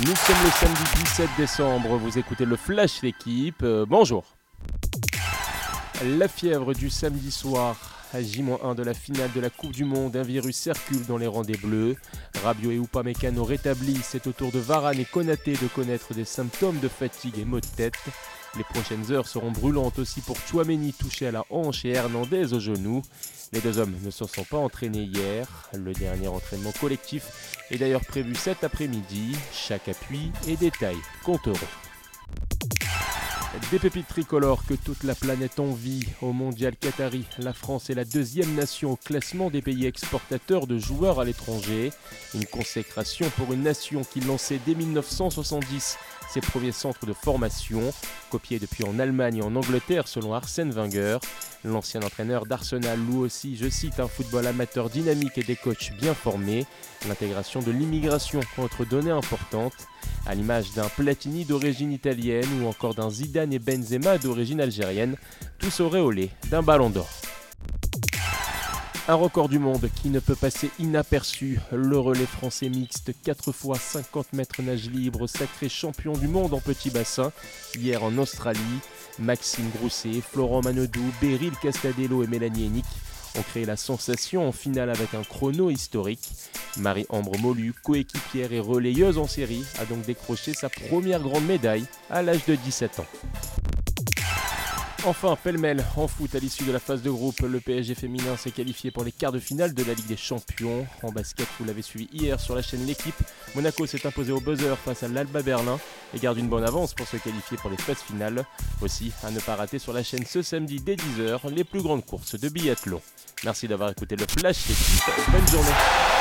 Nous sommes le samedi 17 décembre, vous écoutez le Flash l'équipe, euh, bonjour. La fièvre du samedi soir, à J-1 de la finale de la Coupe du Monde, un virus circule dans les rangs des Bleus. Rabiot et Upamecano rétablissent, c'est au tour de Varane et Konaté de connaître des symptômes de fatigue et maux de tête. Les prochaines heures seront brûlantes aussi pour Chouameni touché à la hanche et Hernandez au genou. Les deux hommes ne se sont pas entraînés hier. Le dernier entraînement collectif est d'ailleurs prévu cet après-midi. Chaque appui et détail compteront. Des pépites tricolores que toute la planète envie au mondial Qatari. La France est la deuxième nation au classement des pays exportateurs de joueurs à l'étranger. Une consécration pour une nation qui lançait dès 1970 ses premiers centres de formation, copiés depuis en Allemagne et en Angleterre selon Arsène Wenger. L'ancien entraîneur d'Arsenal loue aussi, je cite, un football amateur dynamique et des coachs bien formés. L'intégration de l'immigration entre données importantes, à l'image d'un Platini d'origine italienne ou encore d'un Zidane et Benzema d'origine algérienne, tous auréolés d'un ballon d'or. Un record du monde qui ne peut passer inaperçu. Le relais français mixte, 4 fois 50 mètres nage libre, sacré champion du monde en petit bassin, hier en Australie. Maxime Grousset, Florent Manodou, Beryl Castadello et Mélanie Hennick ont créé la sensation en finale avec un chrono historique. Marie-Ambre Molu, coéquipière et relayeuse en série, a donc décroché sa première grande médaille à l'âge de 17 ans. Enfin, pêle-mêle en foot à l'issue de la phase de groupe, le PSG féminin s'est qualifié pour les quarts de finale de la Ligue des Champions. En basket, vous l'avez suivi hier sur la chaîne L'équipe, Monaco s'est imposé au buzzer face à l'Alba Berlin et garde une bonne avance pour se qualifier pour les phases finales. Aussi, à ne pas rater sur la chaîne ce samedi dès 10h, les plus grandes courses de biathlon. Merci d'avoir écouté le Flash, l'équipe. Bonne journée.